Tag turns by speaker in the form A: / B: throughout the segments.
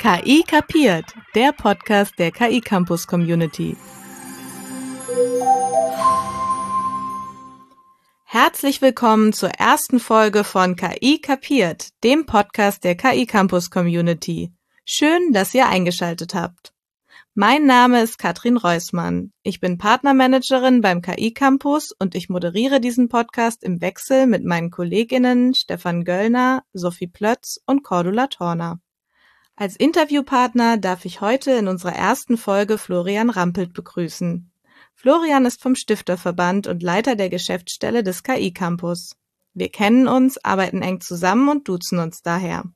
A: KI kapiert, der Podcast der KI Campus Community. Herzlich willkommen zur ersten Folge von KI kapiert, dem Podcast der KI Campus Community. Schön, dass ihr eingeschaltet habt. Mein Name ist Katrin Reusmann. Ich bin Partnermanagerin beim KI Campus und ich moderiere diesen Podcast im Wechsel mit meinen Kolleginnen Stefan Göllner, Sophie Plötz und Cordula Torner. Als Interviewpartner darf ich heute in unserer ersten Folge Florian Rampelt begrüßen. Florian ist vom Stifterverband und Leiter der Geschäftsstelle des KI Campus. Wir kennen uns, arbeiten eng zusammen und duzen uns daher.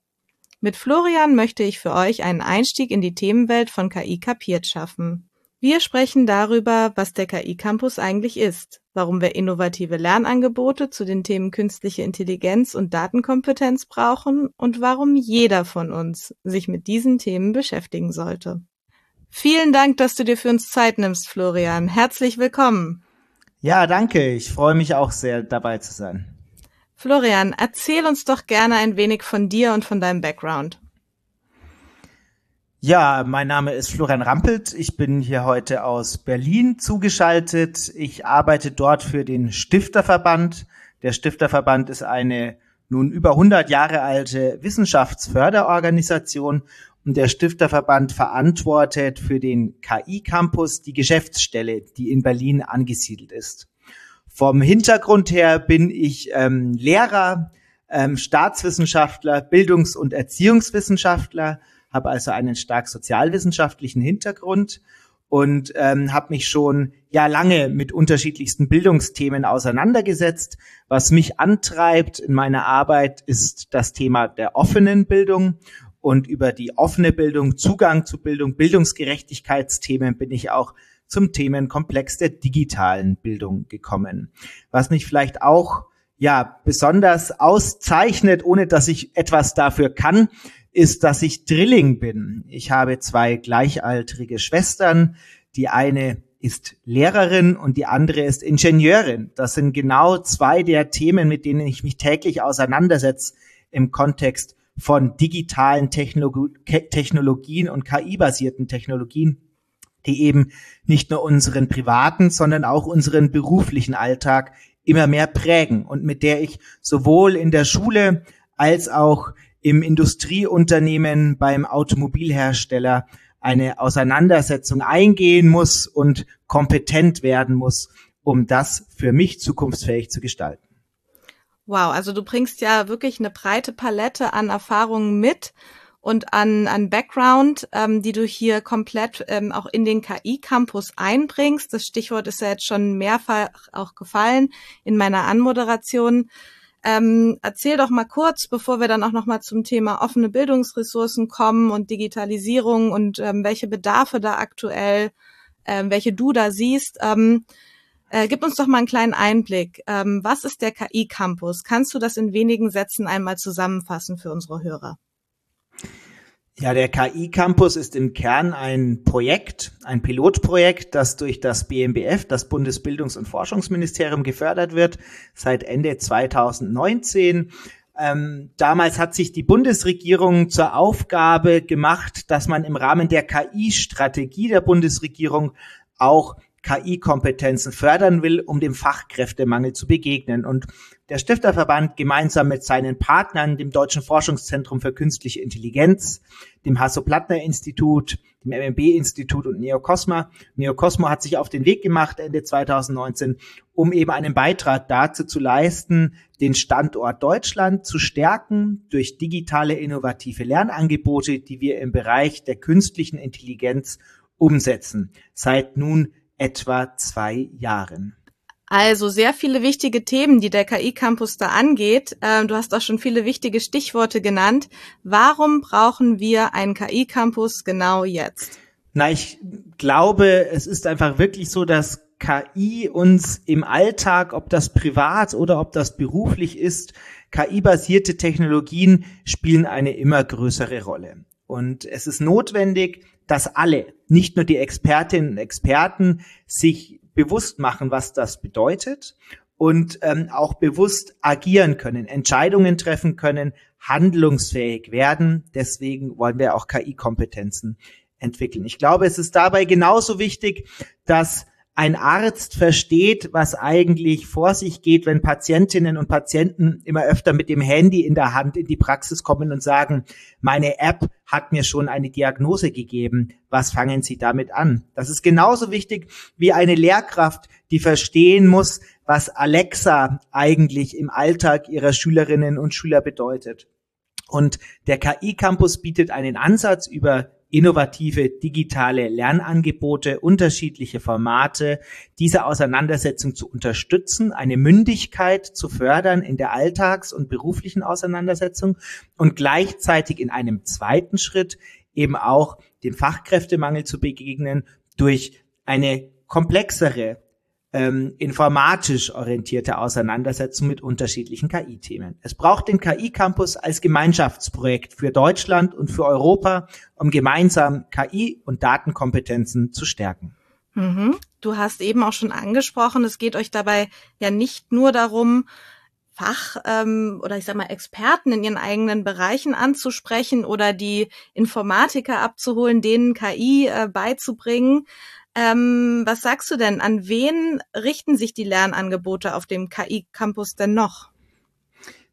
A: Mit Florian möchte ich für euch einen Einstieg in die Themenwelt von KI kapiert schaffen. Wir sprechen darüber, was der KI Campus eigentlich ist, warum wir innovative Lernangebote zu den Themen künstliche Intelligenz und Datenkompetenz brauchen und warum jeder von uns sich mit diesen Themen beschäftigen sollte. Vielen Dank, dass du dir für uns Zeit nimmst, Florian. Herzlich willkommen.
B: Ja, danke. Ich freue mich auch sehr, dabei zu sein.
A: Florian, erzähl uns doch gerne ein wenig von dir und von deinem Background.
B: Ja, mein Name ist Florian Rampelt. Ich bin hier heute aus Berlin zugeschaltet. Ich arbeite dort für den Stifterverband. Der Stifterverband ist eine nun über 100 Jahre alte Wissenschaftsförderorganisation und der Stifterverband verantwortet für den KI-Campus die Geschäftsstelle, die in Berlin angesiedelt ist. Vom Hintergrund her bin ich ähm, Lehrer, ähm, Staatswissenschaftler, Bildungs- und Erziehungswissenschaftler, habe also einen stark sozialwissenschaftlichen Hintergrund und ähm, habe mich schon ja lange mit unterschiedlichsten Bildungsthemen auseinandergesetzt. Was mich antreibt in meiner Arbeit ist das Thema der offenen Bildung und über die offene Bildung, Zugang zu Bildung, Bildungsgerechtigkeitsthemen bin ich auch zum Themenkomplex der digitalen Bildung gekommen. Was mich vielleicht auch ja besonders auszeichnet, ohne dass ich etwas dafür kann, ist, dass ich Drilling bin. Ich habe zwei gleichaltrige Schwestern. Die eine ist Lehrerin und die andere ist Ingenieurin. Das sind genau zwei der Themen, mit denen ich mich täglich auseinandersetze im Kontext von digitalen Technologien und KI-basierten Technologien die eben nicht nur unseren privaten, sondern auch unseren beruflichen Alltag immer mehr prägen und mit der ich sowohl in der Schule als auch im Industrieunternehmen beim Automobilhersteller eine Auseinandersetzung eingehen muss und kompetent werden muss, um das für mich zukunftsfähig zu gestalten.
A: Wow, also du bringst ja wirklich eine breite Palette an Erfahrungen mit und an, an Background, ähm, die du hier komplett ähm, auch in den KI-Campus einbringst. Das Stichwort ist ja jetzt schon mehrfach auch gefallen in meiner Anmoderation. Ähm, erzähl doch mal kurz, bevor wir dann auch noch mal zum Thema offene Bildungsressourcen kommen und Digitalisierung und ähm, welche Bedarfe da aktuell, ähm, welche du da siehst. Ähm, äh, gib uns doch mal einen kleinen Einblick. Ähm, was ist der KI-Campus? Kannst du das in wenigen Sätzen einmal zusammenfassen für unsere Hörer?
B: Ja, der KI Campus ist im Kern ein Projekt, ein Pilotprojekt, das durch das BMBF, das Bundesbildungs- und Forschungsministerium, gefördert wird seit Ende 2019. Ähm, damals hat sich die Bundesregierung zur Aufgabe gemacht, dass man im Rahmen der KI-Strategie der Bundesregierung auch KI-Kompetenzen fördern will, um dem Fachkräftemangel zu begegnen. Und der Stifterverband gemeinsam mit seinen Partnern, dem Deutschen Forschungszentrum für künstliche Intelligenz, dem Hasso-Plattner-Institut, dem MMB-Institut und Neocosma. Neocosmo hat sich auf den Weg gemacht Ende 2019, um eben einen Beitrag dazu zu leisten, den Standort Deutschland zu stärken durch digitale innovative Lernangebote, die wir im Bereich der künstlichen Intelligenz umsetzen. Seit nun etwa zwei Jahren.
A: Also sehr viele wichtige Themen, die der KI-Campus da angeht. Ähm, du hast auch schon viele wichtige Stichworte genannt. Warum brauchen wir einen KI-Campus genau jetzt?
B: Na, ich glaube, es ist einfach wirklich so, dass KI uns im Alltag, ob das privat oder ob das beruflich ist, KI-basierte Technologien spielen eine immer größere Rolle. Und es ist notwendig, dass alle, nicht nur die Expertinnen und Experten, sich bewusst machen, was das bedeutet und ähm, auch bewusst agieren können, Entscheidungen treffen können, handlungsfähig werden. Deswegen wollen wir auch KI-Kompetenzen entwickeln. Ich glaube, es ist dabei genauso wichtig, dass ein Arzt versteht, was eigentlich vor sich geht, wenn Patientinnen und Patienten immer öfter mit dem Handy in der Hand in die Praxis kommen und sagen, meine App hat mir schon eine Diagnose gegeben. Was fangen Sie damit an? Das ist genauso wichtig wie eine Lehrkraft, die verstehen muss, was Alexa eigentlich im Alltag ihrer Schülerinnen und Schüler bedeutet. Und der KI Campus bietet einen Ansatz über innovative digitale Lernangebote, unterschiedliche Formate, diese Auseinandersetzung zu unterstützen, eine Mündigkeit zu fördern in der Alltags- und beruflichen Auseinandersetzung und gleichzeitig in einem zweiten Schritt eben auch dem Fachkräftemangel zu begegnen durch eine komplexere ähm, informatisch orientierte Auseinandersetzung mit unterschiedlichen KI-Themen. Es braucht den KI-Campus als Gemeinschaftsprojekt für Deutschland und für Europa, um gemeinsam KI- und Datenkompetenzen zu stärken.
A: Mhm. Du hast eben auch schon angesprochen, es geht euch dabei ja nicht nur darum, Fach ähm, oder ich sag mal Experten in ihren eigenen Bereichen anzusprechen oder die Informatiker abzuholen, denen KI äh, beizubringen, ähm, was sagst du denn? An wen richten sich die Lernangebote auf dem KI-Campus denn noch?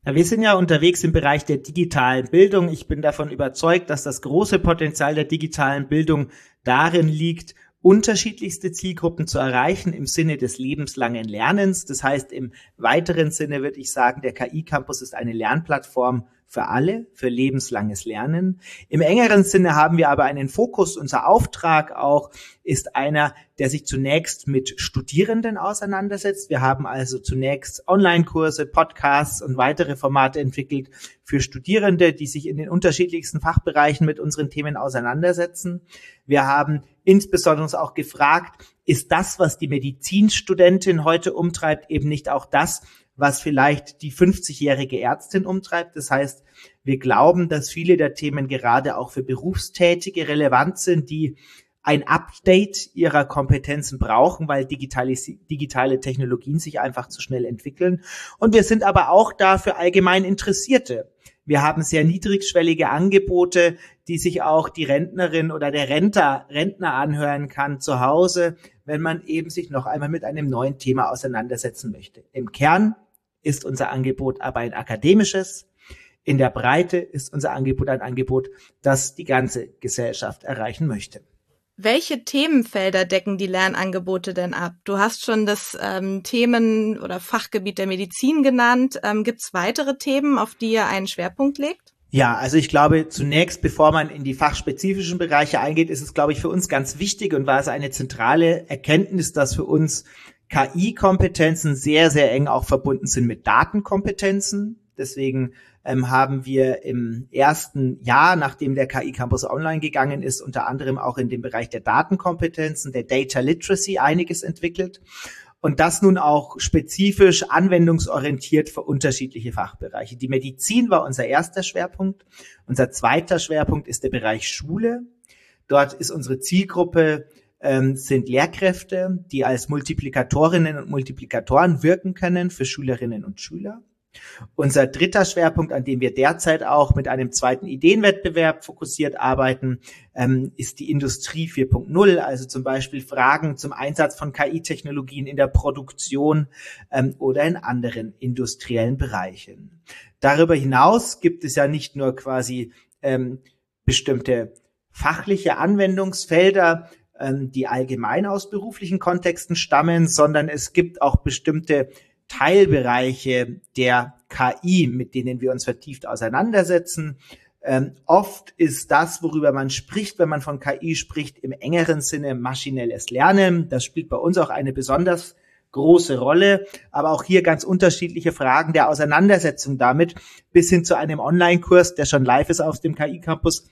B: Ja, wir sind ja unterwegs im Bereich der digitalen Bildung. Ich bin davon überzeugt, dass das große Potenzial der digitalen Bildung darin liegt, unterschiedlichste Zielgruppen zu erreichen im Sinne des lebenslangen Lernens. Das heißt, im weiteren Sinne würde ich sagen, der KI-Campus ist eine Lernplattform für alle, für lebenslanges Lernen. Im engeren Sinne haben wir aber einen Fokus. Unser Auftrag auch ist einer, der sich zunächst mit Studierenden auseinandersetzt. Wir haben also zunächst Online-Kurse, Podcasts und weitere Formate entwickelt für Studierende, die sich in den unterschiedlichsten Fachbereichen mit unseren Themen auseinandersetzen. Wir haben insbesondere uns auch gefragt, ist das, was die Medizinstudentin heute umtreibt, eben nicht auch das, was vielleicht die 50-jährige Ärztin umtreibt. Das heißt, wir glauben, dass viele der Themen gerade auch für Berufstätige relevant sind, die ein Update ihrer Kompetenzen brauchen, weil digitale, digitale Technologien sich einfach zu schnell entwickeln. Und wir sind aber auch da für allgemein Interessierte. Wir haben sehr niedrigschwellige Angebote, die sich auch die Rentnerin oder der Rentner, Rentner anhören kann zu Hause, wenn man eben sich noch einmal mit einem neuen Thema auseinandersetzen möchte. Im Kern ist unser Angebot aber ein akademisches. In der Breite ist unser Angebot ein Angebot, das die ganze Gesellschaft erreichen möchte.
A: Welche Themenfelder decken die Lernangebote denn ab? Du hast schon das ähm, Themen- oder Fachgebiet der Medizin genannt. Ähm, Gibt es weitere Themen, auf die ihr einen Schwerpunkt legt?
B: Ja, also ich glaube, zunächst, bevor man in die fachspezifischen Bereiche eingeht, ist es, glaube ich, für uns ganz wichtig und war es eine zentrale Erkenntnis, dass für uns KI-Kompetenzen sehr, sehr eng auch verbunden sind mit Datenkompetenzen. Deswegen ähm, haben wir im ersten Jahr, nachdem der KI Campus online gegangen ist, unter anderem auch in dem Bereich der Datenkompetenzen, der Data Literacy einiges entwickelt. Und das nun auch spezifisch anwendungsorientiert für unterschiedliche Fachbereiche. Die Medizin war unser erster Schwerpunkt. Unser zweiter Schwerpunkt ist der Bereich Schule. Dort ist unsere Zielgruppe ähm, sind Lehrkräfte, die als Multiplikatorinnen und Multiplikatoren wirken können für Schülerinnen und Schüler. Unser dritter Schwerpunkt, an dem wir derzeit auch mit einem zweiten Ideenwettbewerb fokussiert arbeiten, ähm, ist die Industrie 4.0, also zum Beispiel Fragen zum Einsatz von KI-Technologien in der Produktion ähm, oder in anderen industriellen Bereichen. Darüber hinaus gibt es ja nicht nur quasi ähm, bestimmte fachliche Anwendungsfelder, die allgemein aus beruflichen Kontexten stammen, sondern es gibt auch bestimmte Teilbereiche der KI, mit denen wir uns vertieft auseinandersetzen. Ähm, oft ist das, worüber man spricht, wenn man von KI spricht, im engeren Sinne maschinelles Lernen. Das spielt bei uns auch eine besonders große Rolle, aber auch hier ganz unterschiedliche Fragen der Auseinandersetzung damit, bis hin zu einem Online-Kurs, der schon live ist auf dem KI-Campus,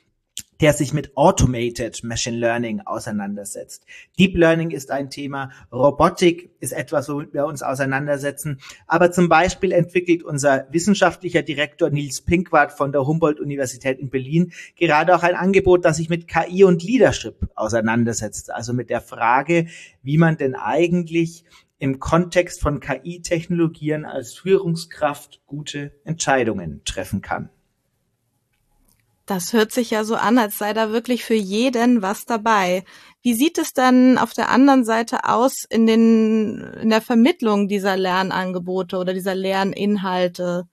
B: der sich mit Automated Machine Learning auseinandersetzt. Deep Learning ist ein Thema, Robotik ist etwas, womit wir uns auseinandersetzen. Aber zum Beispiel entwickelt unser wissenschaftlicher Direktor Nils Pinkwart von der Humboldt-Universität in Berlin gerade auch ein Angebot, das sich mit KI und Leadership auseinandersetzt. Also mit der Frage, wie man denn eigentlich im Kontext von KI-Technologien als Führungskraft gute Entscheidungen treffen kann.
A: Das hört sich ja so an, als sei da wirklich für jeden was dabei. Wie sieht es dann auf der anderen Seite aus in den, in der Vermittlung dieser Lernangebote oder dieser Lerninhalte?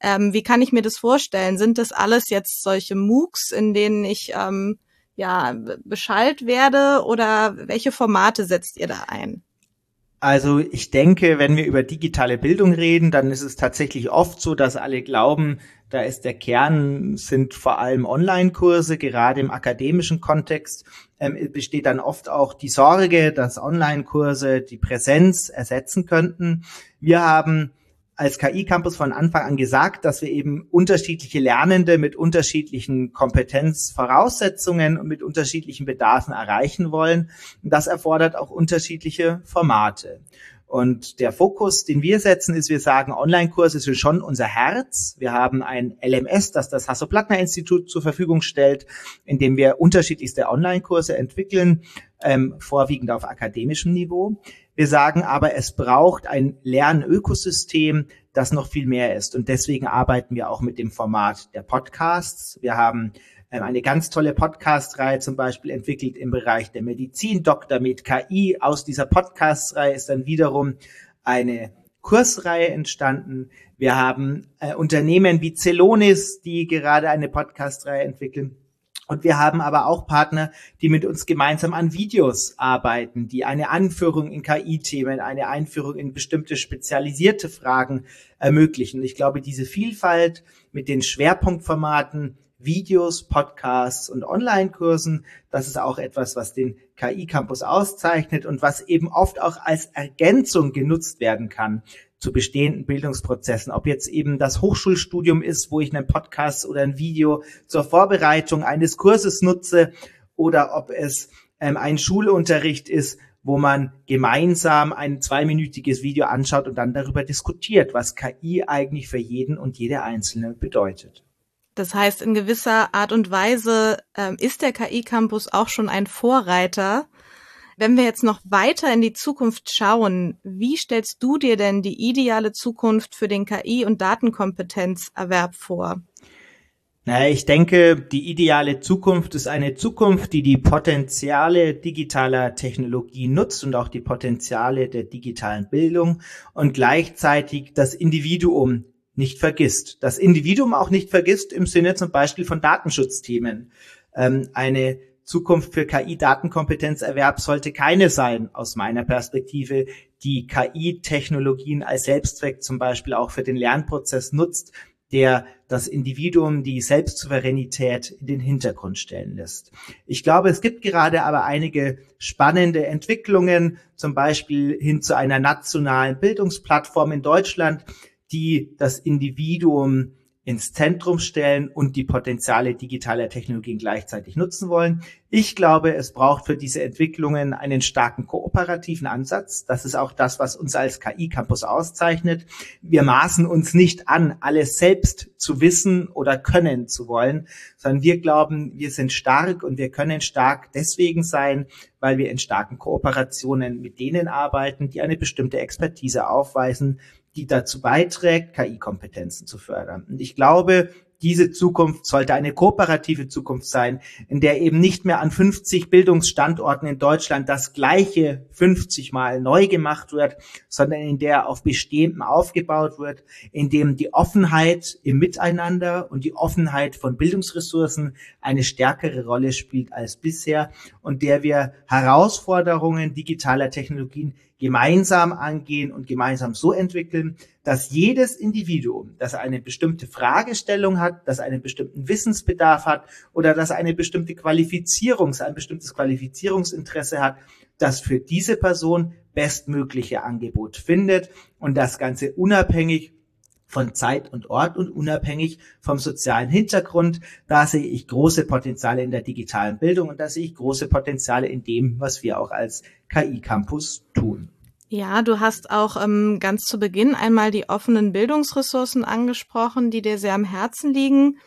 A: Ähm, wie kann ich mir das vorstellen? Sind das alles jetzt solche MOOCs, in denen ich ähm, ja beschallt werde oder welche Formate setzt ihr da ein?
B: Also ich denke, wenn wir über digitale Bildung reden, dann ist es tatsächlich oft so, dass alle glauben, da ist der Kern, sind vor allem Online-Kurse, gerade im akademischen Kontext ähm, besteht dann oft auch die Sorge, dass Online-Kurse die Präsenz ersetzen könnten. Wir haben als KI-Campus von Anfang an gesagt, dass wir eben unterschiedliche Lernende mit unterschiedlichen Kompetenzvoraussetzungen und mit unterschiedlichen Bedarfen erreichen wollen. Das erfordert auch unterschiedliche Formate. Und der Fokus, den wir setzen, ist, wir sagen, Online-Kurse sind schon unser Herz. Wir haben ein LMS, das das Hasso-Plattner-Institut zur Verfügung stellt, in dem wir unterschiedlichste Online-Kurse entwickeln, ähm, vorwiegend auf akademischem Niveau. Wir sagen aber, es braucht ein Lernökosystem, das noch viel mehr ist. Und deswegen arbeiten wir auch mit dem Format der Podcasts. Wir haben ähm, eine ganz tolle Podcast-Reihe zum Beispiel entwickelt im Bereich der Medizin, Dr. mit KI. Aus dieser Podcast-Reihe ist dann wiederum eine Kursreihe entstanden. Wir haben äh, Unternehmen wie Celonis, die gerade eine Podcast-Reihe entwickeln. Und wir haben aber auch Partner, die mit uns gemeinsam an Videos arbeiten, die eine Anführung in KI-Themen, eine Einführung in bestimmte spezialisierte Fragen ermöglichen. Ich glaube, diese Vielfalt mit den Schwerpunktformaten Videos, Podcasts und Online-Kursen, das ist auch etwas, was den KI-Campus auszeichnet und was eben oft auch als Ergänzung genutzt werden kann zu bestehenden Bildungsprozessen. Ob jetzt eben das Hochschulstudium ist, wo ich einen Podcast oder ein Video zur Vorbereitung eines Kurses nutze oder ob es ähm, ein Schulunterricht ist, wo man gemeinsam ein zweiminütiges Video anschaut und dann darüber diskutiert, was KI eigentlich für jeden und jede Einzelne bedeutet.
A: Das heißt, in gewisser Art und Weise ähm, ist der KI-Campus auch schon ein Vorreiter wenn wir jetzt noch weiter in die Zukunft schauen, wie stellst du dir denn die ideale Zukunft für den KI- und Datenkompetenzerwerb vor?
B: Naja, ich denke, die ideale Zukunft ist eine Zukunft, die die Potenziale digitaler Technologie nutzt und auch die Potenziale der digitalen Bildung und gleichzeitig das Individuum nicht vergisst. Das Individuum auch nicht vergisst im Sinne zum Beispiel von Datenschutzthemen. Ähm, eine Zukunft für KI-Datenkompetenzerwerb sollte keine sein, aus meiner Perspektive, die KI-Technologien als Selbstzweck zum Beispiel auch für den Lernprozess nutzt, der das Individuum, die Selbstsouveränität in den Hintergrund stellen lässt. Ich glaube, es gibt gerade aber einige spannende Entwicklungen, zum Beispiel hin zu einer nationalen Bildungsplattform in Deutschland, die das Individuum ins Zentrum stellen und die Potenziale digitaler Technologien gleichzeitig nutzen wollen. Ich glaube, es braucht für diese Entwicklungen einen starken kooperativen Ansatz. Das ist auch das, was uns als KI-Campus auszeichnet. Wir maßen uns nicht an, alles selbst zu wissen oder können zu wollen, sondern wir glauben, wir sind stark und wir können stark deswegen sein, weil wir in starken Kooperationen mit denen arbeiten, die eine bestimmte Expertise aufweisen, die dazu beiträgt, KI-Kompetenzen zu fördern. Und ich glaube, diese Zukunft sollte eine kooperative Zukunft sein, in der eben nicht mehr an 50 Bildungsstandorten in Deutschland das gleiche 50 Mal neu gemacht wird, sondern in der auf Bestehendem aufgebaut wird, in dem die Offenheit im Miteinander und die Offenheit von Bildungsressourcen eine stärkere Rolle spielt als bisher und der wir Herausforderungen digitaler Technologien gemeinsam angehen und gemeinsam so entwickeln, dass jedes Individuum, das eine bestimmte Fragestellung hat, das einen bestimmten Wissensbedarf hat oder das eine bestimmte Qualifizierungs, ein bestimmtes Qualifizierungsinteresse hat, das für diese Person bestmögliche Angebot findet und das Ganze unabhängig von Zeit und Ort und unabhängig vom sozialen Hintergrund. Da sehe ich große Potenziale in der digitalen Bildung und da sehe ich große Potenziale in dem, was wir auch als KI-Campus tun.
A: Ja, du hast auch ähm, ganz zu Beginn einmal die offenen Bildungsressourcen angesprochen, die dir sehr am Herzen liegen.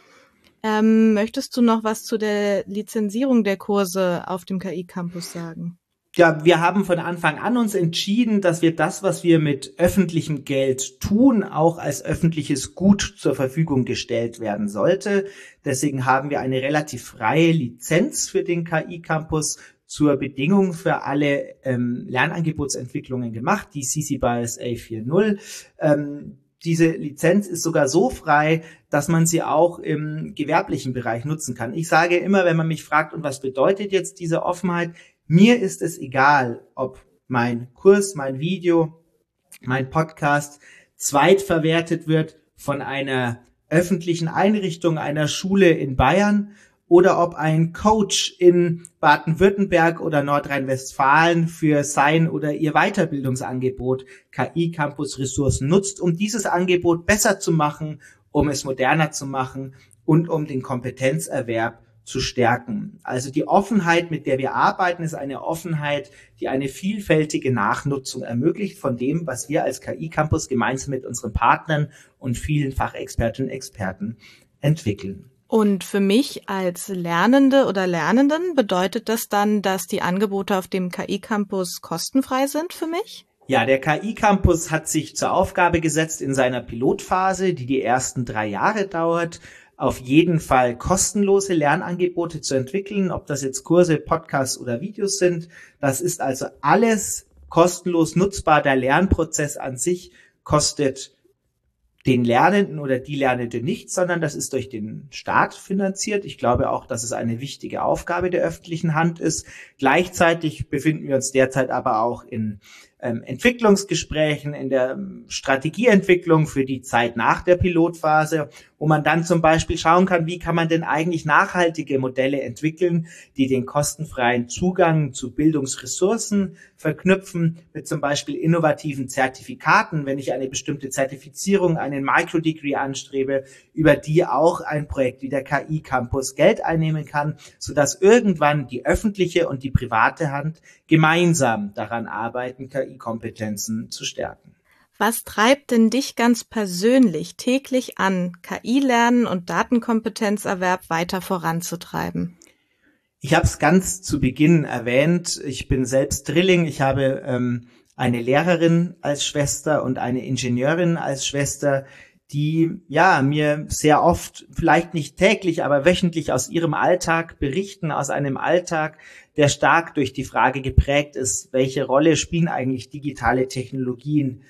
A: Ähm, möchtest du noch was zu der Lizenzierung der Kurse auf dem KI-Campus sagen?
B: ja, wir haben von Anfang an uns entschieden, dass wir das, was wir mit öffentlichem Geld tun, auch als öffentliches Gut zur Verfügung gestellt werden sollte. Deswegen haben wir eine relativ freie Lizenz für den KI-Campus zur Bedingung für alle ähm, Lernangebotsentwicklungen gemacht, die CC BIOS A4.0. Ähm, diese Lizenz ist sogar so frei, dass man sie auch im gewerblichen Bereich nutzen kann. Ich sage immer, wenn man mich fragt, und was bedeutet jetzt diese Offenheit? Mir ist es egal, ob mein Kurs, mein Video, mein Podcast zweitverwertet wird von einer öffentlichen Einrichtung, einer Schule in Bayern oder ob ein Coach in Baden-Württemberg oder Nordrhein-Westfalen für sein oder ihr Weiterbildungsangebot KI Campus Ressourcen nutzt, um dieses Angebot besser zu machen, um es moderner zu machen und um den Kompetenzerwerb zu stärken. Also die Offenheit, mit der wir arbeiten, ist eine Offenheit, die eine vielfältige Nachnutzung ermöglicht von dem, was wir als KI Campus gemeinsam mit unseren Partnern und vielen Fachexpertinnen und Experten entwickeln.
A: Und für mich als Lernende oder Lernenden bedeutet das dann, dass die Angebote auf dem KI-Campus kostenfrei sind für mich?
B: Ja, der KI-Campus hat sich zur Aufgabe gesetzt, in seiner Pilotphase, die die ersten drei Jahre dauert, auf jeden Fall kostenlose Lernangebote zu entwickeln, ob das jetzt Kurse, Podcasts oder Videos sind. Das ist also alles kostenlos nutzbar. Der Lernprozess an sich kostet den Lernenden oder die Lernende nicht, sondern das ist durch den Staat finanziert. Ich glaube auch, dass es eine wichtige Aufgabe der öffentlichen Hand ist. Gleichzeitig befinden wir uns derzeit aber auch in ähm, Entwicklungsgesprächen, in der ähm, Strategieentwicklung für die Zeit nach der Pilotphase, wo man dann zum Beispiel schauen kann, wie kann man denn eigentlich nachhaltige Modelle entwickeln, die den kostenfreien Zugang zu Bildungsressourcen verknüpfen, mit zum Beispiel innovativen Zertifikaten, wenn ich eine bestimmte Zertifizierung, einen Microdegree anstrebe, über die auch ein Projekt wie der KI Campus Geld einnehmen kann, sodass irgendwann die öffentliche und die private Hand gemeinsam daran arbeiten, KI-Kompetenzen zu stärken.
A: Was treibt denn dich ganz persönlich täglich an, KI-Lernen und Datenkompetenzerwerb weiter voranzutreiben?
B: Ich habe es ganz zu Beginn erwähnt. Ich bin selbst Drilling. Ich habe ähm, eine Lehrerin als Schwester und eine Ingenieurin als Schwester, die ja mir sehr oft, vielleicht nicht täglich, aber wöchentlich aus ihrem Alltag berichten, aus einem Alltag, der stark durch die Frage geprägt ist, welche Rolle spielen eigentlich digitale Technologien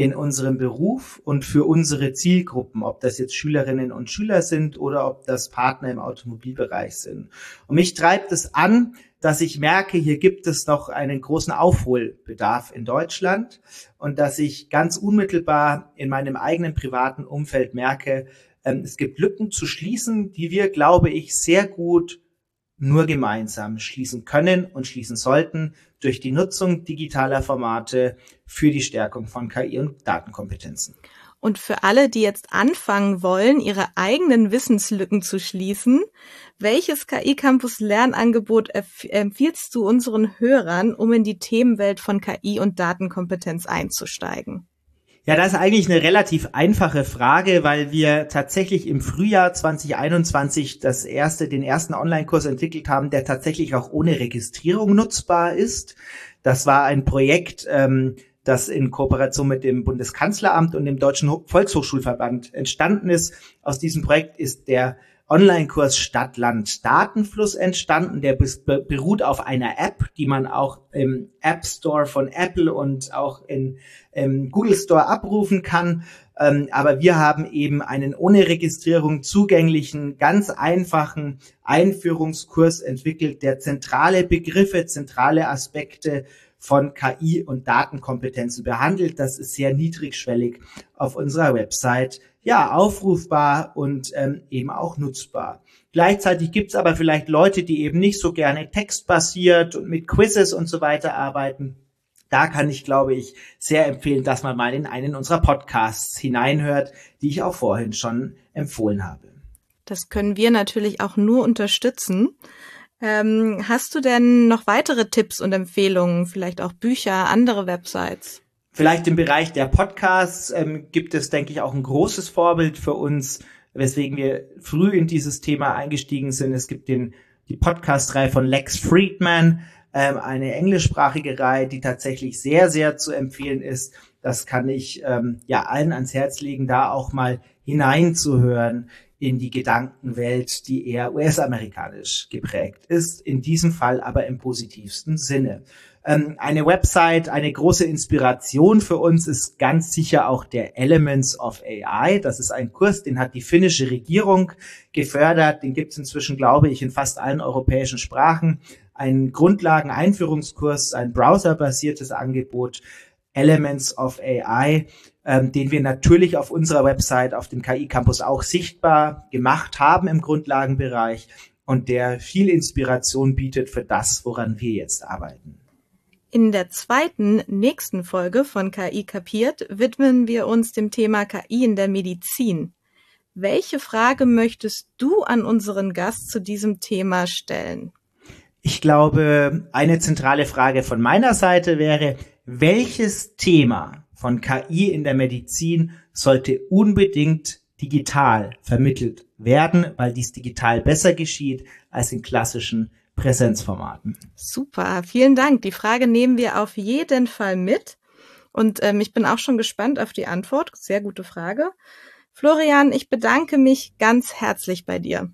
B: in unserem Beruf und für unsere Zielgruppen, ob das jetzt Schülerinnen und Schüler sind oder ob das Partner im Automobilbereich sind. Und mich treibt es an, dass ich merke, hier gibt es noch einen großen Aufholbedarf in Deutschland und dass ich ganz unmittelbar in meinem eigenen privaten Umfeld merke, ähm, es gibt Lücken zu schließen, die wir, glaube ich, sehr gut nur gemeinsam schließen können und schließen sollten durch die Nutzung digitaler Formate für die Stärkung von KI und Datenkompetenzen.
A: Und für alle, die jetzt anfangen wollen, ihre eigenen Wissenslücken zu schließen, welches KI Campus Lernangebot empfiehlst du unseren Hörern, um in die Themenwelt von KI und Datenkompetenz einzusteigen?
B: Ja, das ist eigentlich eine relativ einfache Frage, weil wir tatsächlich im Frühjahr 2021 das erste, den ersten Online-Kurs entwickelt haben, der tatsächlich auch ohne Registrierung nutzbar ist. Das war ein Projekt, ähm, das in Kooperation mit dem Bundeskanzleramt und dem Deutschen Volkshochschulverband entstanden ist. Aus diesem Projekt ist der Online-Kurs Stadt-Land Datenfluss entstanden. Der beruht auf einer App, die man auch im App Store von Apple und auch in, im Google Store abrufen kann. Ähm, aber wir haben eben einen ohne Registrierung zugänglichen, ganz einfachen Einführungskurs entwickelt, der zentrale Begriffe, zentrale Aspekte von KI und Datenkompetenzen behandelt. Das ist sehr niedrigschwellig auf unserer Website ja, aufrufbar und ähm, eben auch nutzbar. Gleichzeitig gibt's aber vielleicht Leute, die eben nicht so gerne textbasiert und mit Quizzes und so weiter arbeiten. Da kann ich, glaube ich, sehr empfehlen, dass man mal in einen unserer Podcasts hineinhört, die ich auch vorhin schon empfohlen habe.
A: Das können wir natürlich auch nur unterstützen. Ähm, hast du denn noch weitere Tipps und Empfehlungen, vielleicht auch Bücher, andere Websites?
B: Vielleicht im Bereich der Podcasts ähm, gibt es, denke ich, auch ein großes Vorbild für uns, weswegen wir früh in dieses Thema eingestiegen sind. Es gibt den, die Podcast-Reihe von Lex Friedman, ähm, eine englischsprachige Reihe, die tatsächlich sehr, sehr zu empfehlen ist. Das kann ich ähm, ja allen ans Herz legen, da auch mal hineinzuhören in die Gedankenwelt, die eher US-amerikanisch geprägt ist, in diesem Fall aber im positivsten Sinne. Ähm, eine Website, eine große Inspiration für uns ist ganz sicher auch der Elements of AI. Das ist ein Kurs, den hat die finnische Regierung gefördert. Den gibt es inzwischen, glaube ich, in fast allen europäischen Sprachen. Ein Grundlagen-Einführungskurs, ein browserbasiertes Angebot. Elements of AI, ähm, den wir natürlich auf unserer Website, auf dem KI Campus auch sichtbar gemacht haben im Grundlagenbereich und der viel Inspiration bietet für das, woran wir jetzt arbeiten.
A: In der zweiten, nächsten Folge von KI kapiert widmen wir uns dem Thema KI in der Medizin. Welche Frage möchtest du an unseren Gast zu diesem Thema stellen?
B: Ich glaube, eine zentrale Frage von meiner Seite wäre, welches Thema von KI in der Medizin sollte unbedingt digital vermittelt werden, weil dies digital besser geschieht als in klassischen Präsenzformaten.
A: Super, vielen Dank. Die Frage nehmen wir auf jeden Fall mit. Und ähm, ich bin auch schon gespannt auf die Antwort. Sehr gute Frage. Florian, ich bedanke mich ganz herzlich bei dir.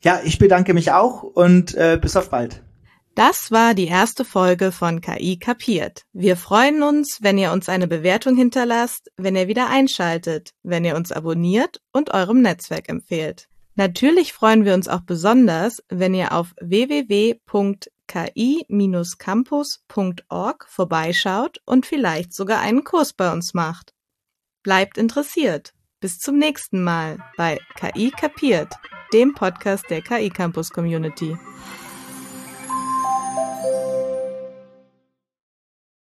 B: Ja, ich bedanke mich auch und äh, bis auf bald.
A: Das war die erste Folge von KI kapiert. Wir freuen uns, wenn ihr uns eine Bewertung hinterlasst, wenn ihr wieder einschaltet, wenn ihr uns abonniert und eurem Netzwerk empfehlt. Natürlich freuen wir uns auch besonders, wenn ihr auf www.ki-campus.org vorbeischaut und vielleicht sogar einen Kurs bei uns macht. Bleibt interessiert. Bis zum nächsten Mal bei KI kapiert, dem Podcast der KI Campus Community.